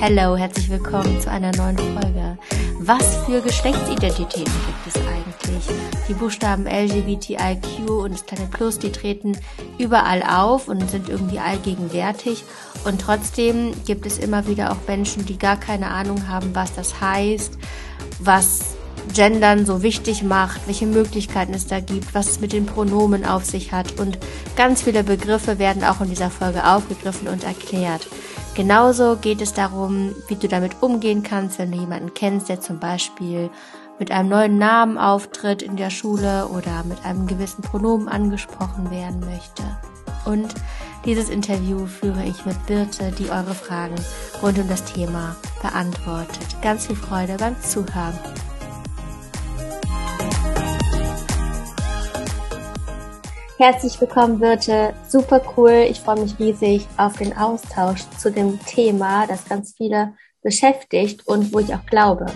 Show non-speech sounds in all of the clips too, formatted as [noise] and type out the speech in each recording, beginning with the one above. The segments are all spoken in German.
Hallo, herzlich willkommen zu einer neuen Folge. Was für Geschlechtsidentitäten gibt es eigentlich? Die Buchstaben LGBTIQ und das kleine Plus, die treten überall auf und sind irgendwie allgegenwärtig. Und trotzdem gibt es immer wieder auch Menschen, die gar keine Ahnung haben, was das heißt, was Gendern so wichtig macht, welche Möglichkeiten es da gibt, was es mit den Pronomen auf sich hat. Und ganz viele Begriffe werden auch in dieser Folge aufgegriffen und erklärt. Genauso geht es darum, wie du damit umgehen kannst, wenn du jemanden kennst, der zum Beispiel mit einem neuen Namen auftritt in der Schule oder mit einem gewissen Pronomen angesprochen werden möchte. Und dieses Interview führe ich mit Birte, die eure Fragen rund um das Thema beantwortet. Ganz viel Freude beim Zuhören. Herzlich willkommen, Birte. Super cool. Ich freue mich riesig auf den Austausch zu dem Thema, das ganz viele beschäftigt und wo ich auch glaube,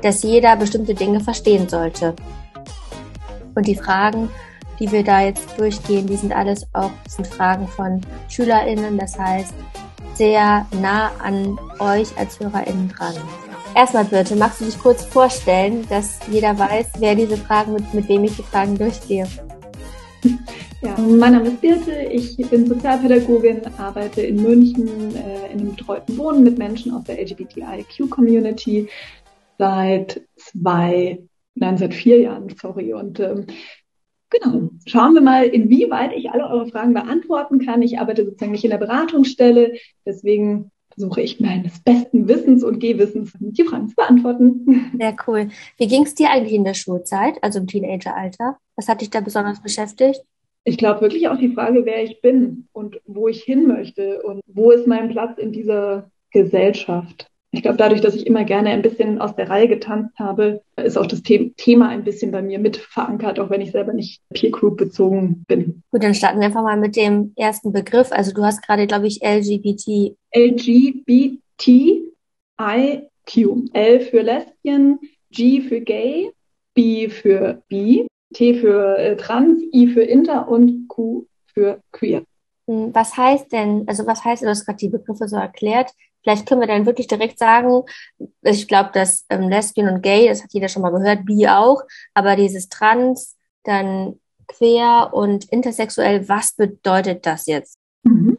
dass jeder bestimmte Dinge verstehen sollte. Und die Fragen, die wir da jetzt durchgehen, die sind alles auch sind Fragen von SchülerInnen, das heißt sehr nah an euch als HörerInnen dran. Erstmal bitte, magst du dich kurz vorstellen, dass jeder weiß, wer diese Fragen, mit, mit wem ich die Fragen durchgehe? Ja, mein Name ist Birte, ich bin Sozialpädagogin, arbeite in München äh, in einem betreuten Wohnen mit Menschen aus der LGBTIQ-Community seit zwei, nein, seit vier Jahren, sorry. Und ähm, genau, schauen wir mal, inwieweit ich alle eure Fragen beantworten kann. Ich arbeite sozusagen nicht in der Beratungsstelle, deswegen versuche ich meines besten Wissens und Gehwissens die Fragen zu beantworten. Sehr cool. Wie ging es dir eigentlich in der Schulzeit, also im Teenageralter? Was hat dich da besonders beschäftigt? Ich glaube wirklich auch die Frage, wer ich bin und wo ich hin möchte und wo ist mein Platz in dieser Gesellschaft. Ich glaube, dadurch, dass ich immer gerne ein bisschen aus der Reihe getanzt habe, ist auch das Thema ein bisschen bei mir mit verankert, auch wenn ich selber nicht Peer Group bezogen bin. Gut, dann starten wir einfach mal mit dem ersten Begriff. Also du hast gerade, glaube ich, LGBT. LGBTIQ. L für Lesbien, G für Gay, B für Bi, T für äh, Trans, I für Inter und Q für Queer. Hm, was heißt denn, also was heißt, du hast gerade die Begriffe so erklärt, Vielleicht können wir dann wirklich direkt sagen, ich glaube, dass ähm, Lesbian und Gay, das hat jeder schon mal gehört, Bi auch, aber dieses Trans, dann queer und intersexuell, was bedeutet das jetzt? Mhm.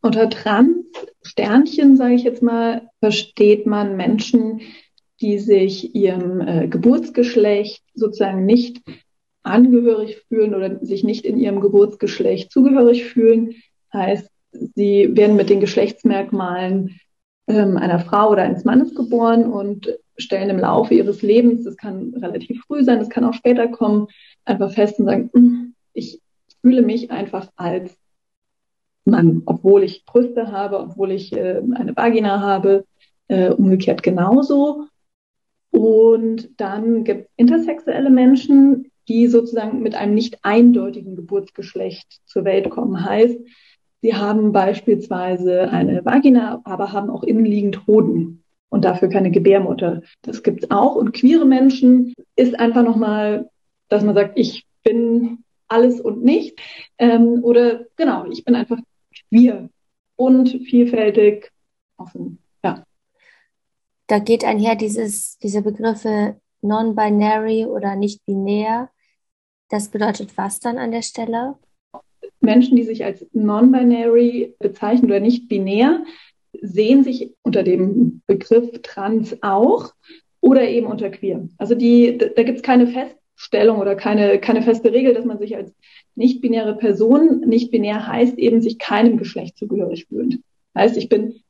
Unter Trans, Sternchen, sage ich jetzt mal, versteht man Menschen, die sich ihrem äh, Geburtsgeschlecht sozusagen nicht angehörig fühlen oder sich nicht in ihrem Geburtsgeschlecht zugehörig fühlen. Heißt, sie werden mit den Geschlechtsmerkmalen ähm, einer Frau oder eines Mannes geboren und stellen im Laufe ihres Lebens, das kann relativ früh sein, das kann auch später kommen, einfach fest und sagen, hm, ich fühle mich einfach als Mann, obwohl ich Brüste habe, obwohl ich äh, eine Vagina habe, äh, umgekehrt genauso. Und dann gibt es intersexuelle Menschen, die sozusagen mit einem nicht eindeutigen Geburtsgeschlecht zur Welt kommen. Heißt, Sie haben beispielsweise eine Vagina, aber haben auch innenliegend Hoden und dafür keine Gebärmutter. Das gibt es auch. Und queere Menschen ist einfach nochmal, dass man sagt, ich bin alles und nicht. Ähm, oder genau, ich bin einfach queer und vielfältig offen. Ja. Da geht einher dieses, diese Begriffe non-binary oder nicht binär. Das bedeutet was dann an der Stelle? Menschen, die sich als non-binary bezeichnen oder nicht binär, sehen sich unter dem Begriff trans auch oder eben unter queer. Also die, da gibt es keine Feststellung oder keine, keine feste Regel, dass man sich als nicht-binäre Person, nicht binär heißt eben sich keinem Geschlecht zugehörig fühlt. Heißt, ich bin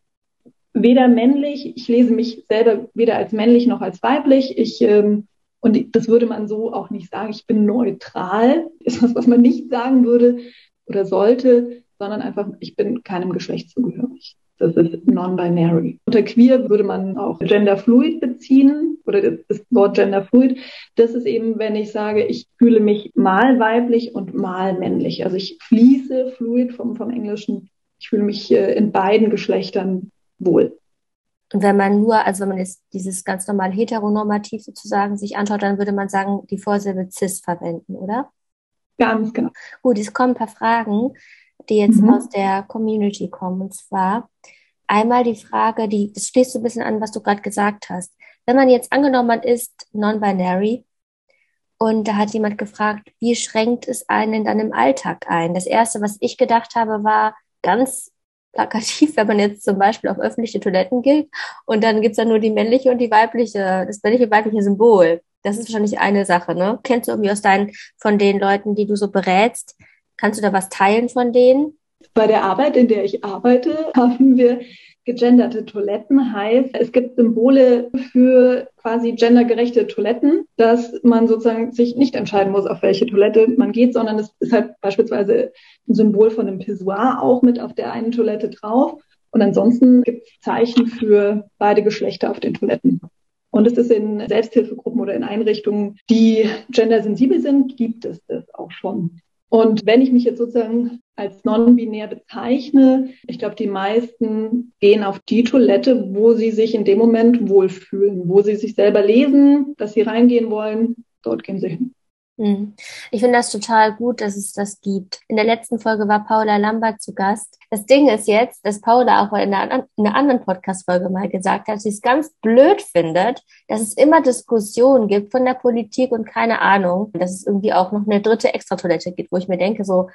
weder männlich, ich lese mich selber weder als männlich noch als weiblich. Ich ähm, und das würde man so auch nicht sagen. Ich bin neutral, [laughs] ist das, was man nicht sagen würde oder sollte, sondern einfach, ich bin keinem Geschlecht zugehörig. Das ist non-binary. Unter queer würde man auch genderfluid beziehen oder das Wort genderfluid. Das ist eben, wenn ich sage, ich fühle mich mal weiblich und mal männlich. Also ich fließe fluid vom, vom Englischen. Ich fühle mich äh, in beiden Geschlechtern wohl. Und wenn man nur, also wenn man jetzt dieses ganz normal heteronormativ sozusagen sich anschaut, dann würde man sagen, die Vorsilbe cis verwenden, oder? Ganz genau. Gut, es kommen ein paar Fragen. die jetzt mhm. aus der Community kommen. Und zwar einmal die Frage, die, das schließt so ein bisschen an, was du gerade gesagt hast. Wenn man jetzt angenommen, man ist non-binary und da hat jemand gefragt, wie schränkt es einen dann im Alltag ein? Das erste, was ich gedacht habe, war ganz plakativ, [laughs] wenn man jetzt zum Beispiel auf öffentliche Toiletten geht und dann gibt's dann nur die männliche und die weibliche, das männliche und weibliche Symbol. Das ist wahrscheinlich eine Sache, ne? Kennst du irgendwie aus deinen, von den Leuten, die du so berätst, kannst du da was teilen von denen? Bei der Arbeit, in der ich arbeite, [laughs] haben wir gegenderte Toiletten heißt, es gibt Symbole für quasi gendergerechte Toiletten, dass man sozusagen sich nicht entscheiden muss, auf welche Toilette man geht, sondern es ist halt beispielsweise ein Symbol von einem Pissoir auch mit auf der einen Toilette drauf. Und ansonsten gibt es Zeichen für beide Geschlechter auf den Toiletten. Und es ist in Selbsthilfegruppen oder in Einrichtungen, die gendersensibel sind, gibt es das auch schon. Und wenn ich mich jetzt sozusagen als non-binär bezeichne, ich glaube, die meisten gehen auf die Toilette, wo sie sich in dem Moment wohlfühlen, wo sie sich selber lesen, dass sie reingehen wollen, dort gehen sie hin. Hm. Ich finde das total gut, dass es das gibt. In der letzten Folge war Paula Lambert zu Gast. Das Ding ist jetzt, dass Paula auch in einer, in einer anderen Podcast-Folge mal gesagt hat, sie es ganz blöd findet, dass es immer Diskussionen gibt von der Politik und keine Ahnung, dass es irgendwie auch noch eine dritte Extratoilette gibt, wo ich mir denke, so,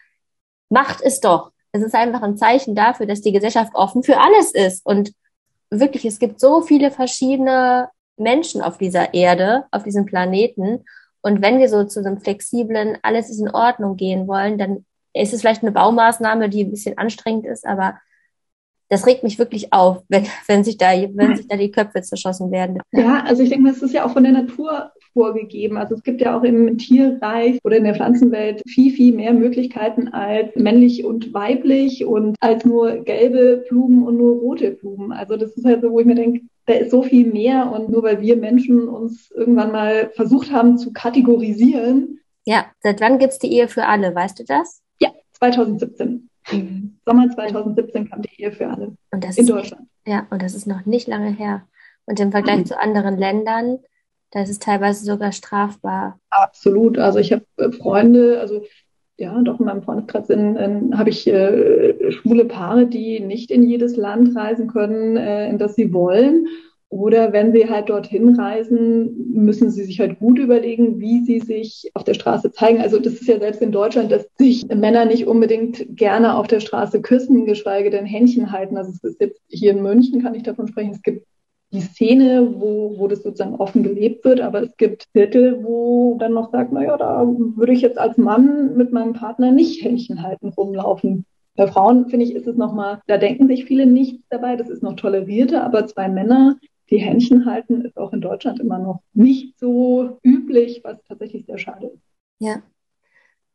macht es doch. Es ist einfach ein Zeichen dafür, dass die Gesellschaft offen für alles ist. Und wirklich, es gibt so viele verschiedene Menschen auf dieser Erde, auf diesem Planeten. Und wenn wir so zu einem flexiblen, alles ist in Ordnung gehen wollen, dann ist es vielleicht eine Baumaßnahme, die ein bisschen anstrengend ist, aber das regt mich wirklich auf, [laughs] wenn, wenn sich da, wenn sich da die Köpfe zerschossen werden. Ja, also ich denke es ist ja auch von der Natur vorgegeben. Also es gibt ja auch im Tierreich oder in der Pflanzenwelt viel, viel mehr Möglichkeiten als männlich und weiblich und als nur gelbe Blumen und nur rote Blumen. Also das ist halt so, wo ich mir denke, da ist so viel mehr und nur weil wir Menschen uns irgendwann mal versucht haben zu kategorisieren. Ja, seit wann gibt's die Ehe für alle? Weißt du das? Ja, 2017. Mhm. Sommer 2017 kam die Ehe für alle und das in ist, Deutschland. Ja, und das ist noch nicht lange her. Und im Vergleich mhm. zu anderen Ländern, da ist es teilweise sogar strafbar. Absolut. Also ich habe äh, Freunde, also ja, doch in meinem Freundeskreis habe ich äh, schwule Paare, die nicht in jedes Land reisen können, äh, in das sie wollen. Oder wenn sie halt dorthin reisen, müssen sie sich halt gut überlegen, wie sie sich auf der Straße zeigen. Also das ist ja selbst in Deutschland, dass sich Männer nicht unbedingt gerne auf der Straße küssen, geschweige denn Händchen halten. Also es ist jetzt hier in München, kann ich davon sprechen, es gibt die Szene, wo, wo das sozusagen offen gelebt wird, aber es gibt Viertel, wo dann noch sagt, naja, da würde ich jetzt als Mann mit meinem Partner nicht Händchen halten rumlaufen. Bei Frauen, finde ich, ist es nochmal, da denken sich viele nichts dabei, das ist noch tolerierter, aber zwei Männer, die Händchen halten, ist auch in Deutschland immer noch nicht so üblich, was tatsächlich sehr schade ist. Ja.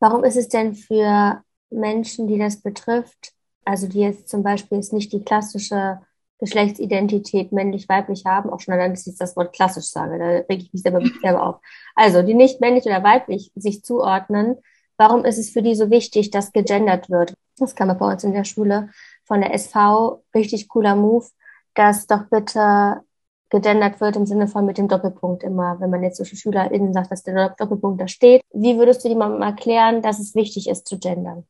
Warum ist es denn für Menschen, die das betrifft, also die jetzt zum Beispiel jetzt nicht die klassische Geschlechtsidentität männlich-weiblich haben, auch schon allein, dass ich das Wort klassisch sage, da rege ich mich selber, [laughs] selber auf. Also, die nicht männlich oder weiblich sich zuordnen, warum ist es für die so wichtig, dass gegendert wird? Das kam bei uns in der Schule von der SV, richtig cooler Move, dass doch bitte gegendert wird im Sinne von mit dem Doppelpunkt immer, wenn man jetzt so SchülerInnen sagt, dass der Doppelpunkt da steht. Wie würdest du mal erklären, dass es wichtig ist zu gendern?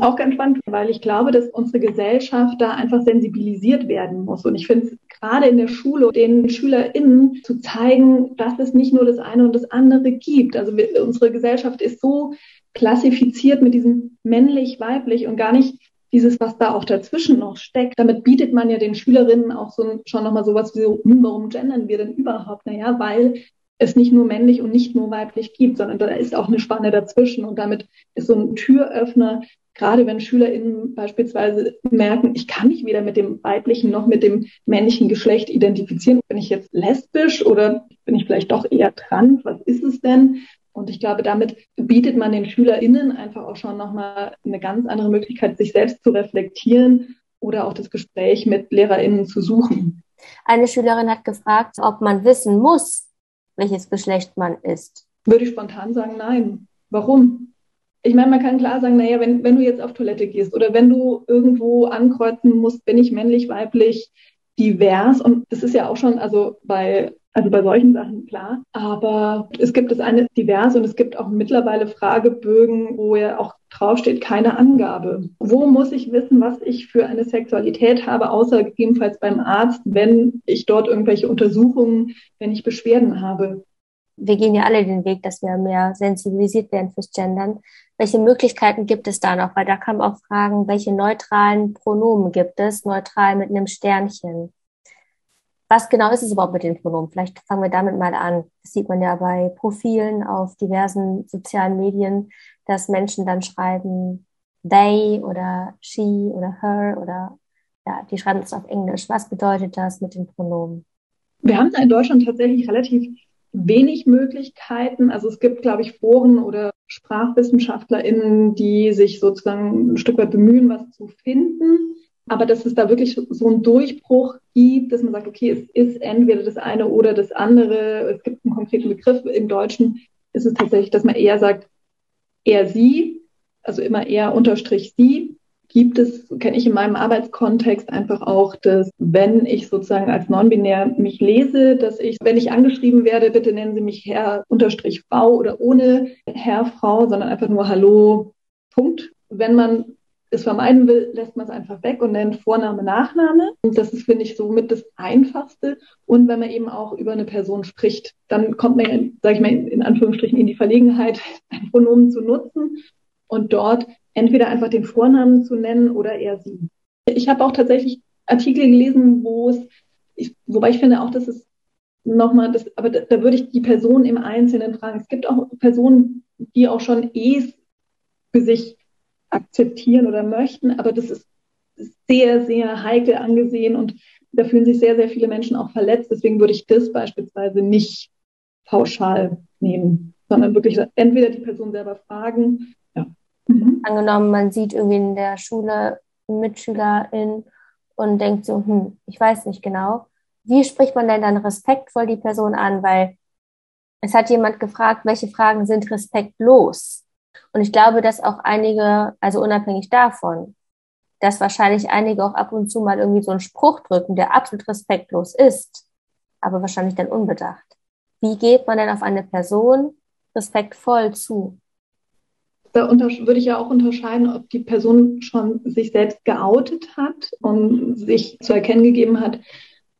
Auch ganz spannend, weil ich glaube, dass unsere Gesellschaft da einfach sensibilisiert werden muss. Und ich finde es gerade in der Schule den SchülerInnen zu zeigen, dass es nicht nur das eine und das andere gibt. Also unsere Gesellschaft ist so klassifiziert mit diesem männlich, weiblich und gar nicht dieses, was da auch dazwischen noch steckt. Damit bietet man ja den Schülerinnen auch so schon nochmal sowas wie so, hm, warum gendern wir denn überhaupt? Naja, weil es nicht nur männlich und nicht nur weiblich gibt, sondern da ist auch eine Spanne dazwischen und damit ist so ein Türöffner gerade wenn SchülerInnen beispielsweise merken, ich kann mich weder mit dem weiblichen noch mit dem männlichen Geschlecht identifizieren. Bin ich jetzt lesbisch oder bin ich vielleicht doch eher trans? Was ist es denn? Und ich glaube, damit bietet man den SchülerInnen einfach auch schon nochmal eine ganz andere Möglichkeit, sich selbst zu reflektieren oder auch das Gespräch mit LehrerInnen zu suchen. Eine Schülerin hat gefragt, ob man wissen muss, welches Geschlecht man ist. Würde ich spontan sagen, nein. Warum? ich meine, man kann klar sagen, naja, wenn, wenn du jetzt auf Toilette gehst oder wenn du irgendwo ankreuzen musst, bin ich männlich, weiblich, divers. Und das ist ja auch schon, also bei Also bei solchen Sachen klar. Aber es gibt es eine diverse und es gibt auch mittlerweile Fragebögen, wo ja auch draufsteht, keine Angabe. Wo muss ich wissen, was ich für eine Sexualität habe, außer gegebenenfalls beim Arzt, wenn ich dort irgendwelche Untersuchungen, wenn ich Beschwerden habe? Wir gehen ja alle den Weg, dass wir mehr sensibilisiert werden fürs Gendern. Welche Möglichkeiten gibt es da noch? Weil da kann man auch fragen, welche neutralen Pronomen gibt es? Neutral mit einem Sternchen was genau ist es überhaupt mit den Pronomen? Vielleicht fangen wir damit mal an. Das sieht man ja bei Profilen auf diversen sozialen Medien, dass Menschen dann schreiben they oder she oder her oder ja, die schreiben das auf Englisch. Was bedeutet das mit den Pronomen? Wir haben in Deutschland tatsächlich relativ wenig Möglichkeiten. Also es gibt, glaube ich, Foren oder SprachwissenschaftlerInnen, die sich sozusagen ein Stück weit bemühen, was zu finden. Aber dass es da wirklich so einen Durchbruch gibt, dass man sagt, okay, es ist entweder das eine oder das andere. Es gibt einen konkreten Begriff. Im Deutschen ist es tatsächlich, dass man eher sagt, er, sie, also immer eher unterstrich sie. Gibt es, kenne ich in meinem Arbeitskontext einfach auch, dass wenn ich sozusagen als non-binär mich lese, dass ich, wenn ich angeschrieben werde, bitte nennen Sie mich Herr unterstrich Frau oder ohne Herr, Frau, sondern einfach nur Hallo, Punkt. Wenn man es vermeiden will, lässt man es einfach weg und nennt Vorname, Nachname. Und das ist, finde ich, somit das Einfachste. Und wenn man eben auch über eine Person spricht, dann kommt man, sage ich mal, in Anführungsstrichen in die Verlegenheit, [laughs] ein Pronomen zu nutzen und dort entweder einfach den Vornamen zu nennen oder eher sie. Ich habe auch tatsächlich Artikel gelesen, wo es, ich, wobei ich finde auch, dass es nochmal, das, aber da, da würde ich die Person im Einzelnen fragen. Es gibt auch Personen, die auch schon eh für sich akzeptieren oder möchten, aber das ist sehr, sehr heikel angesehen und da fühlen sich sehr, sehr viele Menschen auch verletzt. Deswegen würde ich das beispielsweise nicht pauschal nehmen, sondern wirklich entweder die Person selber fragen. Ja. Mhm. Angenommen, man sieht irgendwie in der Schule Mitschülerin und denkt so, hm, ich weiß nicht genau. Wie spricht man denn dann respektvoll die Person an? Weil es hat jemand gefragt, welche Fragen sind respektlos? Und ich glaube, dass auch einige, also unabhängig davon, dass wahrscheinlich einige auch ab und zu mal irgendwie so einen Spruch drücken, der absolut respektlos ist, aber wahrscheinlich dann unbedacht. Wie geht man denn auf eine Person respektvoll zu? Da würde ich ja auch unterscheiden, ob die Person schon sich selbst geoutet hat und sich zu erkennen gegeben hat,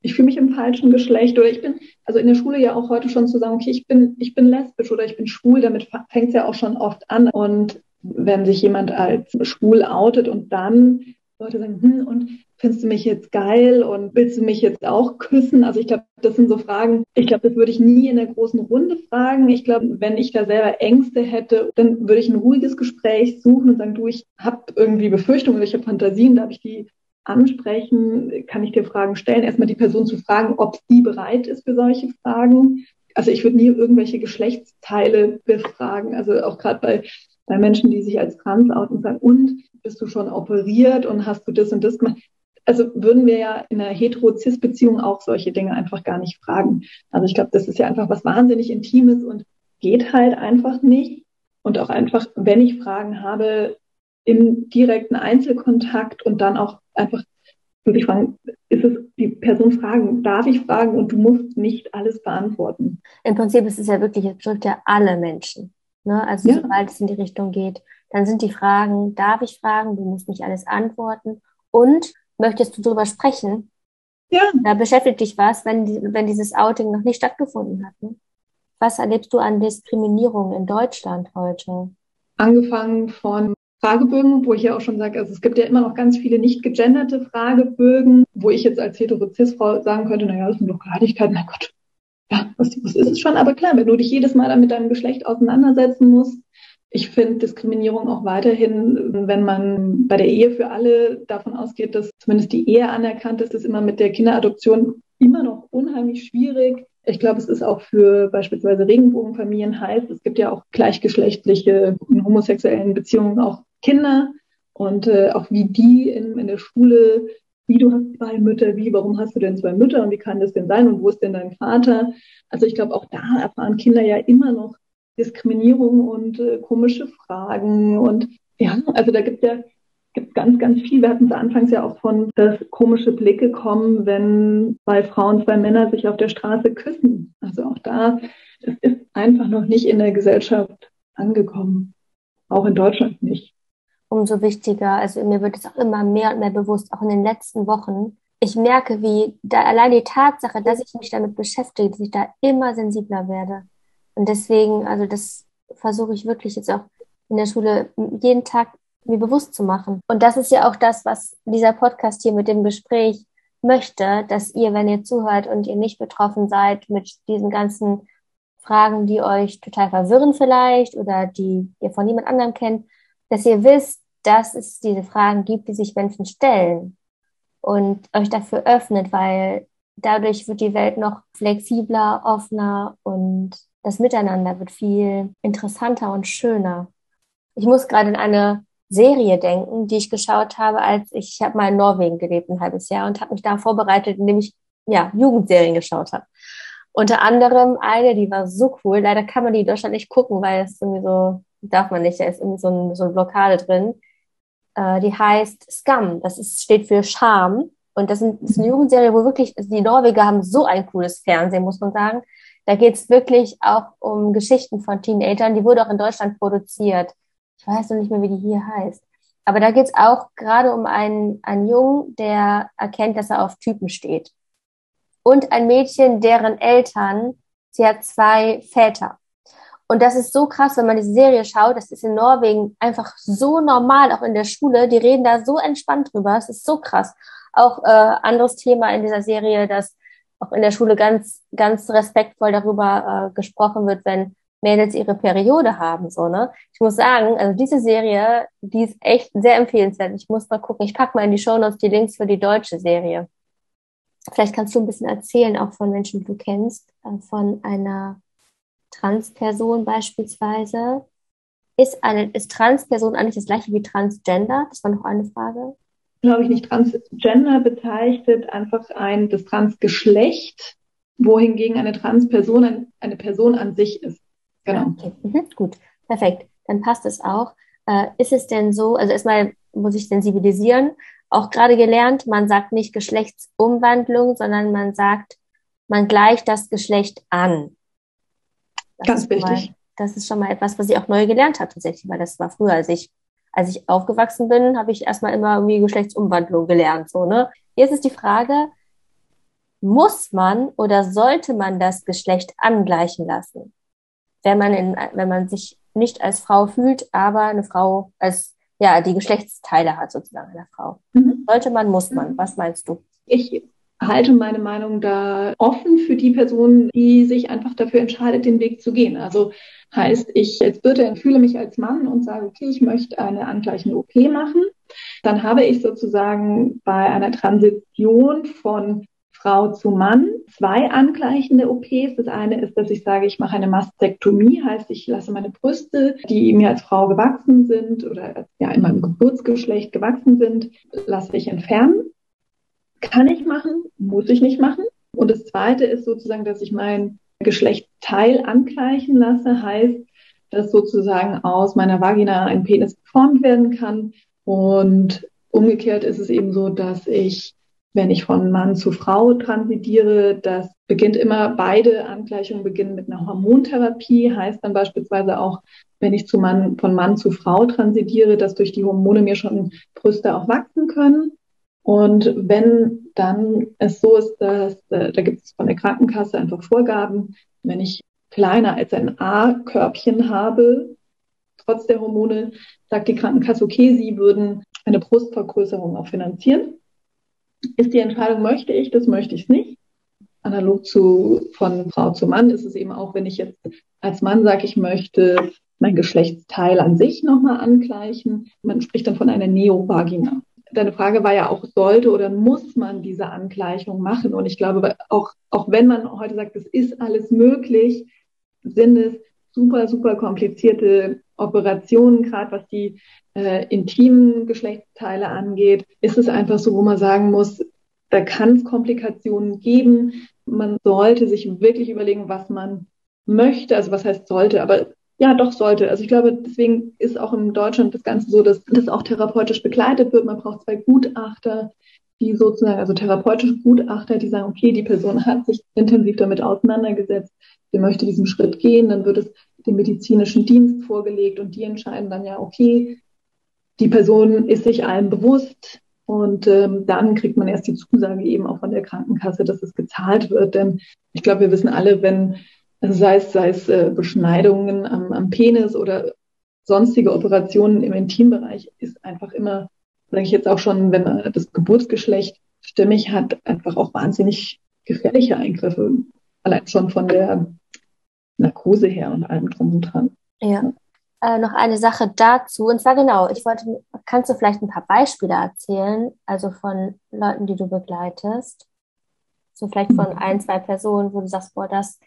ich fühle mich im falschen Geschlecht oder ich bin, also in der Schule ja auch heute schon zu sagen, okay, ich bin, ich bin lesbisch oder ich bin schwul, damit fängt es ja auch schon oft an. Und wenn sich jemand als schwul outet und dann Leute sagen, hm, und findest du mich jetzt geil und willst du mich jetzt auch küssen? Also ich glaube, das sind so Fragen, ich glaube, das würde ich nie in der großen Runde fragen. Ich glaube, wenn ich da selber Ängste hätte, dann würde ich ein ruhiges Gespräch suchen und sagen, du, ich habe irgendwie Befürchtungen ich habe Fantasien, darf ich die ansprechen, kann ich dir Fragen stellen. Erstmal die Person zu fragen, ob sie bereit ist für solche Fragen. Also ich würde nie irgendwelche Geschlechtsteile befragen. Also auch gerade bei, bei Menschen, die sich als trans outen, sagen, und bist du schon operiert und hast du das und das gemacht? Also würden wir ja in einer hetero-cis-Beziehung auch solche Dinge einfach gar nicht fragen. Also ich glaube, das ist ja einfach was wahnsinnig Intimes und geht halt einfach nicht. Und auch einfach, wenn ich Fragen habe, im direkten Einzelkontakt und dann auch einfach wirklich fragen, ist es die Person fragen, darf ich fragen und du musst nicht alles beantworten. Im Prinzip ist es ja wirklich, es betrifft ja alle Menschen. Ne? Also ja. sobald es in die Richtung geht, dann sind die Fragen, darf ich fragen, du musst nicht alles antworten und möchtest du darüber sprechen? Ja. Da beschäftigt dich was, wenn, die, wenn dieses Outing noch nicht stattgefunden hat. Ne? Was erlebst du an Diskriminierung in Deutschland heute? Angefangen von Fragebögen, wo ich ja auch schon sage, also es gibt ja immer noch ganz viele nicht gegenderte Fragebögen, wo ich jetzt als Heterozis-Frau sagen könnte, naja, das sind doch Kleinigkeiten, mein Gott. Ja, was, was ist es schon? Aber klar, wenn du dich jedes Mal dann mit deinem Geschlecht auseinandersetzen musst, ich finde Diskriminierung auch weiterhin, wenn man bei der Ehe für alle davon ausgeht, dass zumindest die Ehe anerkannt ist, ist immer mit der Kinderadoption immer noch unheimlich schwierig. Ich glaube, es ist auch für beispielsweise Regenbogenfamilien heiß. Es gibt ja auch gleichgeschlechtliche in homosexuellen Beziehungen auch Kinder und äh, auch wie die in, in der Schule, wie du hast zwei Mütter, wie, warum hast du denn zwei Mütter und wie kann das denn sein und wo ist denn dein Vater? Also ich glaube, auch da erfahren Kinder ja immer noch Diskriminierung und äh, komische Fragen und ja, also da gibt ja gibt ganz, ganz viel. Wir hatten es anfangs ja auch von, dass komische Blicke kommen, wenn zwei Frauen, zwei Männer sich auf der Straße küssen. Also auch da, das ist einfach noch nicht in der Gesellschaft angekommen. Auch in Deutschland nicht. Umso wichtiger. Also mir wird es auch immer mehr und mehr bewusst, auch in den letzten Wochen. Ich merke, wie da allein die Tatsache, dass ich mich damit beschäftige, dass ich da immer sensibler werde. Und deswegen, also das versuche ich wirklich jetzt auch in der Schule jeden Tag mir bewusst zu machen. Und das ist ja auch das, was dieser Podcast hier mit dem Gespräch möchte, dass ihr, wenn ihr zuhört und ihr nicht betroffen seid mit diesen ganzen Fragen, die euch total verwirren vielleicht oder die ihr von niemand anderem kennt, dass ihr wisst, dass es diese Fragen gibt, die sich Menschen stellen und euch dafür öffnet, weil dadurch wird die Welt noch flexibler, offener und das Miteinander wird viel interessanter und schöner. Ich muss gerade in eine Serie denken, die ich geschaut habe, als ich, ich habe mal in Norwegen gelebt ein halbes Jahr und habe mich da vorbereitet, indem ich ja Jugendserien geschaut habe. Unter anderem eine, die war so cool. Leider kann man die in Deutschland nicht gucken, weil es irgendwie so darf man nicht. Da ist irgendwie so, ein, so eine Blockade drin. Äh, die heißt Scum. Das ist, steht für Scham. Und das, ist eine Jugendserie, wo wirklich die Norweger haben so ein cooles Fernsehen, muss man sagen. Da geht es wirklich auch um Geschichten von Teenagern. Die wurde auch in Deutschland produziert. Ich weiß noch nicht mehr, wie die hier heißt. Aber da geht es auch gerade um einen, einen Jungen, der erkennt, dass er auf Typen steht. Und ein Mädchen, deren Eltern, sie hat zwei Väter. Und das ist so krass, wenn man diese Serie schaut. Das ist in Norwegen einfach so normal, auch in der Schule. Die reden da so entspannt drüber. Es ist so krass. Auch äh, anderes Thema in dieser Serie, dass auch in der Schule ganz, ganz respektvoll darüber äh, gesprochen wird, wenn Mädels ihre Periode haben, so, ne? Ich muss sagen, also diese Serie, die ist echt sehr empfehlenswert. Ich muss mal gucken. Ich packe mal in die Show Notes die Links für die deutsche Serie. Vielleicht kannst du ein bisschen erzählen, auch von Menschen, die du kennst, äh, von einer Transperson beispielsweise. Ist eine, ist Transperson eigentlich das gleiche wie Transgender? Das war noch eine Frage. Glaube ich nicht. Transgender bezeichnet einfach ein, das Transgeschlecht, wohingegen eine Transperson eine Person an sich ist. Genau. Okay, mhm, gut, perfekt. Dann passt es auch. Äh, ist es denn so, also erstmal muss ich sensibilisieren, auch gerade gelernt, man sagt nicht Geschlechtsumwandlung, sondern man sagt, man gleicht das Geschlecht an. Das Ganz wichtig. Mal, das ist schon mal etwas, was ich auch neu gelernt habe tatsächlich, weil das war früher, als ich, als ich aufgewachsen bin, habe ich erstmal immer irgendwie Geschlechtsumwandlung gelernt. So, ne? Jetzt ist die Frage, muss man oder sollte man das Geschlecht angleichen lassen? wenn man in, wenn man sich nicht als Frau fühlt, aber eine Frau als ja die Geschlechtsteile hat sozusagen einer Frau. Mhm. Sollte man, muss man. Was meinst du? Ich halte meine Meinung da offen für die Person, die sich einfach dafür entscheidet, den Weg zu gehen. Also heißt, ich als Birte fühle mich als Mann und sage, okay, ich möchte eine angleichende OP machen. Dann habe ich sozusagen bei einer Transition von Frau zu Mann zwei angleichende OPs. Das eine ist, dass ich sage, ich mache eine Mastektomie, heißt, ich lasse meine Brüste, die mir als Frau gewachsen sind oder ja in meinem Geburtsgeschlecht gewachsen sind, lasse ich entfernen. Kann ich machen, muss ich nicht machen. Und das zweite ist sozusagen, dass ich mein Geschlechtsteil angleichen lasse, heißt, dass sozusagen aus meiner Vagina ein Penis geformt werden kann. Und umgekehrt ist es eben so, dass ich wenn ich von Mann zu Frau transitiere, das beginnt immer, beide Angleichungen beginnen mit einer Hormontherapie, heißt dann beispielsweise auch, wenn ich zu Mann, von Mann zu Frau transitiere, dass durch die Hormone mir schon Brüste auch wachsen können. Und wenn dann es so ist, dass, äh, da gibt es von der Krankenkasse einfach Vorgaben, wenn ich kleiner als ein A-Körbchen habe, trotz der Hormone, sagt die Krankenkasse, okay, sie würden eine Brustvergrößerung auch finanzieren ist die Entscheidung, möchte ich das, möchte ich es nicht. Analog zu von Frau zu Mann ist es eben auch, wenn ich jetzt als Mann sage, ich möchte mein Geschlechtsteil an sich nochmal angleichen. Man spricht dann von einer Neovagina. Deine Frage war ja auch, sollte oder muss man diese Angleichung machen? Und ich glaube, auch, auch wenn man heute sagt, es ist alles möglich, sind es super, super komplizierte Operationen, gerade was die äh, intimen Geschlechtsteile angeht, ist es einfach so, wo man sagen muss, da kann es Komplikationen geben. Man sollte sich wirklich überlegen, was man möchte. Also was heißt sollte, aber ja, doch sollte. Also ich glaube, deswegen ist auch in Deutschland das Ganze so, dass das auch therapeutisch begleitet wird. Man braucht zwei Gutachter, die sozusagen, also therapeutische Gutachter, die sagen, okay, die Person hat sich intensiv damit auseinandergesetzt, sie möchte diesen Schritt gehen, dann wird es dem medizinischen Dienst vorgelegt und die entscheiden dann ja, okay, die Person ist sich allem bewusst und ähm, dann kriegt man erst die Zusage eben auch von der Krankenkasse, dass es gezahlt wird. Denn ich glaube, wir wissen alle, wenn, also sei es, sei es äh, Beschneidungen am, am Penis oder sonstige Operationen im Intimbereich, ist einfach immer sage ich jetzt auch schon, wenn man das Geburtsgeschlecht stimmig hat, einfach auch wahnsinnig gefährliche Eingriffe, allein schon von der Narkose her und allem drum und dran. Ja. Äh, noch eine Sache dazu, und zwar genau, ich wollte, kannst du vielleicht ein paar Beispiele erzählen, also von Leuten, die du begleitest? So vielleicht von ein, zwei Personen, wo du sagst, boah, das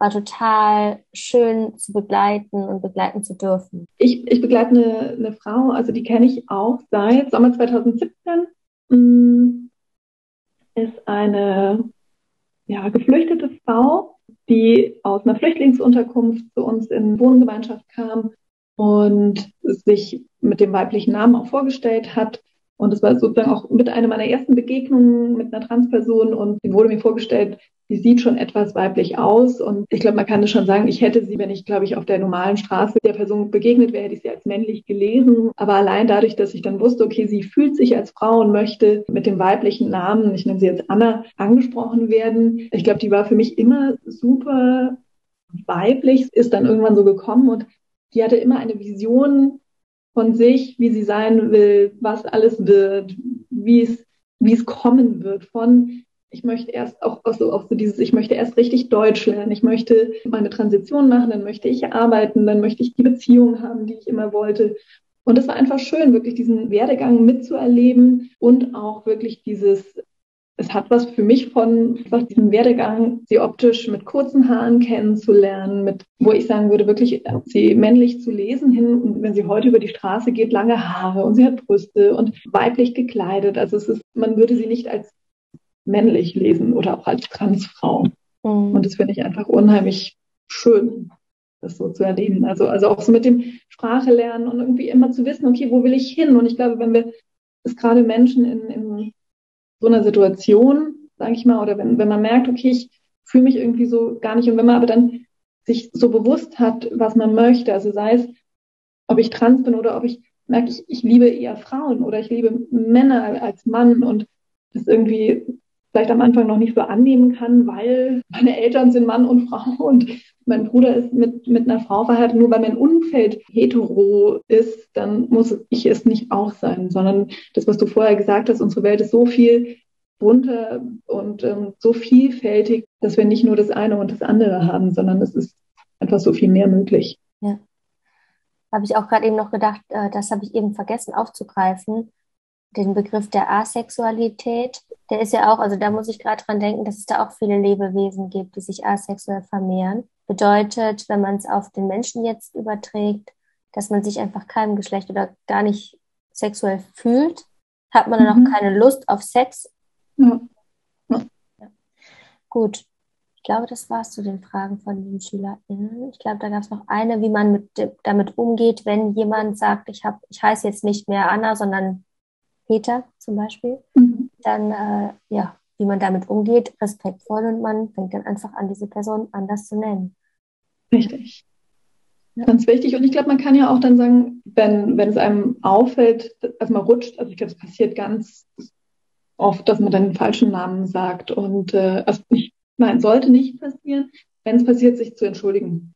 war total schön zu begleiten und begleiten zu dürfen. Ich, ich begleite eine, eine Frau, also die kenne ich auch seit Sommer 2017. Mm, ist eine ja, geflüchtete Frau, die aus einer Flüchtlingsunterkunft zu uns in Wohngemeinschaft kam und sich mit dem weiblichen Namen auch vorgestellt hat. Und es war sozusagen auch mit einer meiner ersten Begegnungen mit einer Transperson und sie wurde mir vorgestellt, sie sieht schon etwas weiblich aus und ich glaube, man kann das schon sagen, ich hätte sie, wenn ich, glaube ich, auf der normalen Straße der Person begegnet wäre, hätte ich sie als männlich gelesen. Aber allein dadurch, dass ich dann wusste, okay, sie fühlt sich als Frau und möchte mit dem weiblichen Namen, ich nenne sie jetzt Anna, angesprochen werden. Ich glaube, die war für mich immer super weiblich, ist dann irgendwann so gekommen und die hatte immer eine Vision von sich, wie sie sein will, was alles wird, wie es, wie es kommen wird, von ich möchte erst auch, auch so, auch so dieses, ich möchte erst richtig Deutsch lernen, ich möchte meine Transition machen, dann möchte ich arbeiten, dann möchte ich die Beziehung haben, die ich immer wollte. Und es war einfach schön, wirklich diesen Werdegang mitzuerleben und auch wirklich dieses, es hat was für mich von einfach diesem Werdegang, sie optisch mit kurzen Haaren kennenzulernen, mit, wo ich sagen würde, wirklich sie männlich zu lesen hin. Und wenn sie heute über die Straße geht, lange Haare und sie hat Brüste und weiblich gekleidet. Also es ist, man würde sie nicht als männlich lesen oder auch als Transfrau. Mhm. Und das finde ich einfach unheimlich schön, das so zu erleben. Also, also auch so mit dem Sprache lernen und irgendwie immer zu wissen, okay, wo will ich hin? Und ich glaube, wenn wir es gerade Menschen in, in so einer Situation, sage ich mal, oder wenn, wenn man merkt, okay, ich fühle mich irgendwie so gar nicht, und wenn man aber dann sich so bewusst hat, was man möchte, also sei es, ob ich trans bin oder ob ich merke, ich, ich liebe eher Frauen oder ich liebe Männer als Mann und das irgendwie vielleicht am Anfang noch nicht so annehmen kann, weil meine Eltern sind Mann und Frau und mein Bruder ist mit, mit einer Frau verheiratet. Nur weil mein Umfeld hetero ist, dann muss ich es nicht auch sein, sondern das, was du vorher gesagt hast, unsere Welt ist so viel bunter und ähm, so vielfältig, dass wir nicht nur das eine und das andere haben, sondern es ist einfach so viel mehr möglich. Ja. Habe ich auch gerade eben noch gedacht, äh, das habe ich eben vergessen aufzugreifen den Begriff der Asexualität, der ist ja auch, also da muss ich gerade dran denken, dass es da auch viele Lebewesen gibt, die sich asexuell vermehren. Bedeutet, wenn man es auf den Menschen jetzt überträgt, dass man sich einfach keinem Geschlecht oder gar nicht sexuell fühlt, hat man dann mhm. auch keine Lust auf Sex. Ja. Ja. Gut. Ich glaube, das war es zu den Fragen von den SchülerInnen. Ich glaube, da gab es noch eine, wie man mit, damit umgeht, wenn jemand sagt, ich, hab, ich heiße jetzt nicht mehr Anna, sondern Peter zum Beispiel, mhm. Dann äh, ja, wie man damit umgeht, respektvoll und man fängt dann einfach an, diese Person anders zu nennen. Richtig. Ja. Ganz wichtig. Und ich glaube, man kann ja auch dann sagen, wenn, wenn es einem auffällt, dass man rutscht, also ich glaube, es passiert ganz oft, dass man dann den falschen Namen sagt. Und äh, also nicht, nein, sollte nicht passieren. Wenn es passiert, sich zu entschuldigen.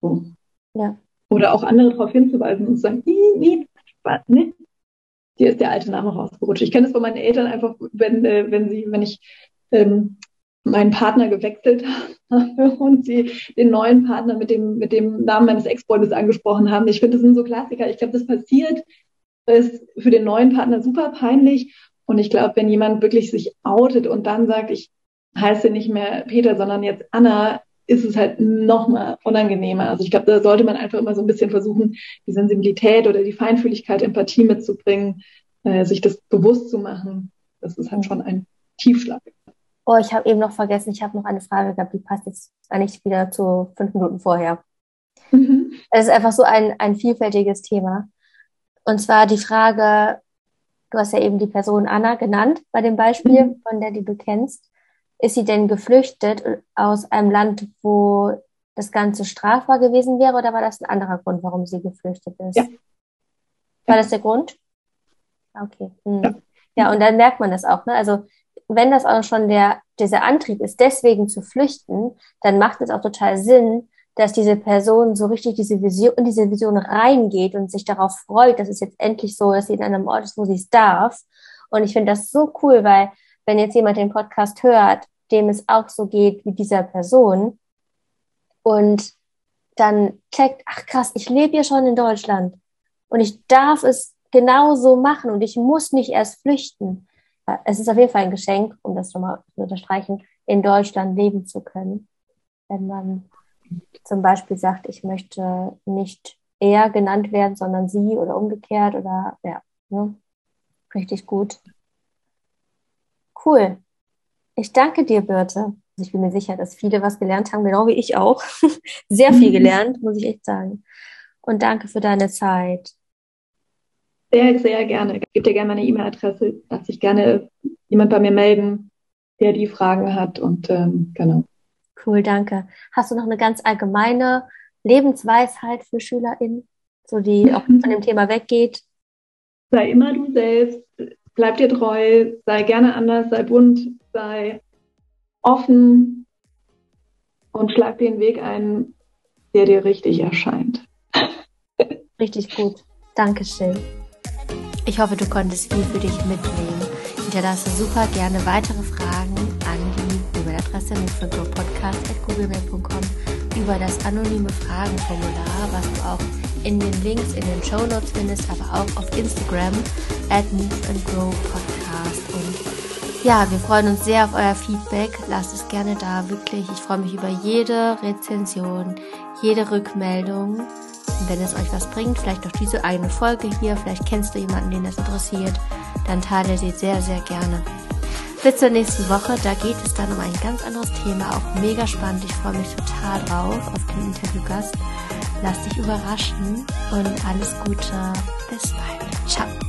So. Ja. Oder auch andere darauf hinzuweisen und zu sagen, nee, nee, hier ist der alte Name rausgerutscht. Ich kenne es von meinen Eltern einfach, wenn, äh, wenn sie, wenn ich ähm, meinen Partner gewechselt habe [laughs] und sie den neuen Partner mit dem, mit dem Namen meines Ex-Freundes angesprochen haben. Ich finde, das sind so Klassiker. Ich glaube, das passiert, ist für den neuen Partner super peinlich. Und ich glaube, wenn jemand wirklich sich outet und dann sagt, ich heiße nicht mehr Peter, sondern jetzt Anna, ist es halt noch mal unangenehmer. Also ich glaube, da sollte man einfach immer so ein bisschen versuchen, die Sensibilität oder die Feinfühligkeit, Empathie mitzubringen, äh, sich das bewusst zu machen. Das ist halt schon ein Tiefschlag. Oh, ich habe eben noch vergessen, ich habe noch eine Frage gehabt, die passt jetzt eigentlich wieder zu fünf Minuten vorher. Mhm. Es ist einfach so ein, ein vielfältiges Thema. Und zwar die Frage, du hast ja eben die Person Anna genannt bei dem Beispiel, mhm. von der die du kennst. Ist sie denn geflüchtet aus einem Land, wo das Ganze strafbar gewesen wäre oder war das ein anderer Grund, warum sie geflüchtet ist? Ja. War das der Grund? Okay. Hm. Ja. ja, und dann merkt man das auch. Ne? Also wenn das auch schon der, dieser Antrieb ist, deswegen zu flüchten, dann macht es auch total Sinn, dass diese Person so richtig diese Vision, in diese Vision reingeht und sich darauf freut, dass es jetzt endlich so, dass sie in einem Ort ist, wo sie es darf. Und ich finde das so cool, weil wenn jetzt jemand den Podcast hört, dem es auch so geht wie dieser Person und dann checkt, ach krass, ich lebe ja schon in Deutschland und ich darf es genauso machen und ich muss nicht erst flüchten. Es ist auf jeden Fall ein Geschenk, um das nochmal zu unterstreichen, in Deutschland leben zu können, wenn man zum Beispiel sagt, ich möchte nicht er genannt werden, sondern sie oder umgekehrt oder ja, ne? richtig gut. Cool. Ich danke dir, Birte. Ich bin mir sicher, dass viele was gelernt haben, genau wie ich auch. [laughs] Sehr viel mhm. gelernt, muss ich echt sagen. Und danke für deine Zeit. Sehr, sehr gerne. Ich gebe dir gerne meine E-Mail-Adresse. Lass sich gerne jemand bei mir melden, der die Fragen hat. Und ähm, genau. Cool, danke. Hast du noch eine ganz allgemeine Lebensweisheit für SchülerInnen, so die [laughs] auch von dem Thema weggeht? Sei immer du selbst, bleib dir treu, sei gerne anders, sei bunt, sei offen und schlag den Weg ein, der dir richtig erscheint. Richtig gut. Dankeschön. Ich hoffe, du konntest viel für dich mitnehmen. Hinterlasse super gerne weitere Fragen an die E-Mail-Adresse mitvergopodcast.googlemail.com über das anonyme Fragenformular, was du auch in den Links in den Show Notes findest, aber auch auf Instagram at Move and Grow Podcast. Und ja, wir freuen uns sehr auf euer Feedback. Lasst es gerne da, wirklich. Ich freue mich über jede Rezension, jede Rückmeldung. Und wenn es euch was bringt, vielleicht auch diese eine Folge hier, vielleicht kennst du jemanden, den das interessiert, dann teile sie sehr, sehr gerne. Bis zur nächsten Woche, da geht es dann um ein ganz anderes Thema, auch mega spannend. Ich freue mich total drauf auf den Interviewgast. Lass dich überraschen und alles Gute. Bis bald. Ciao.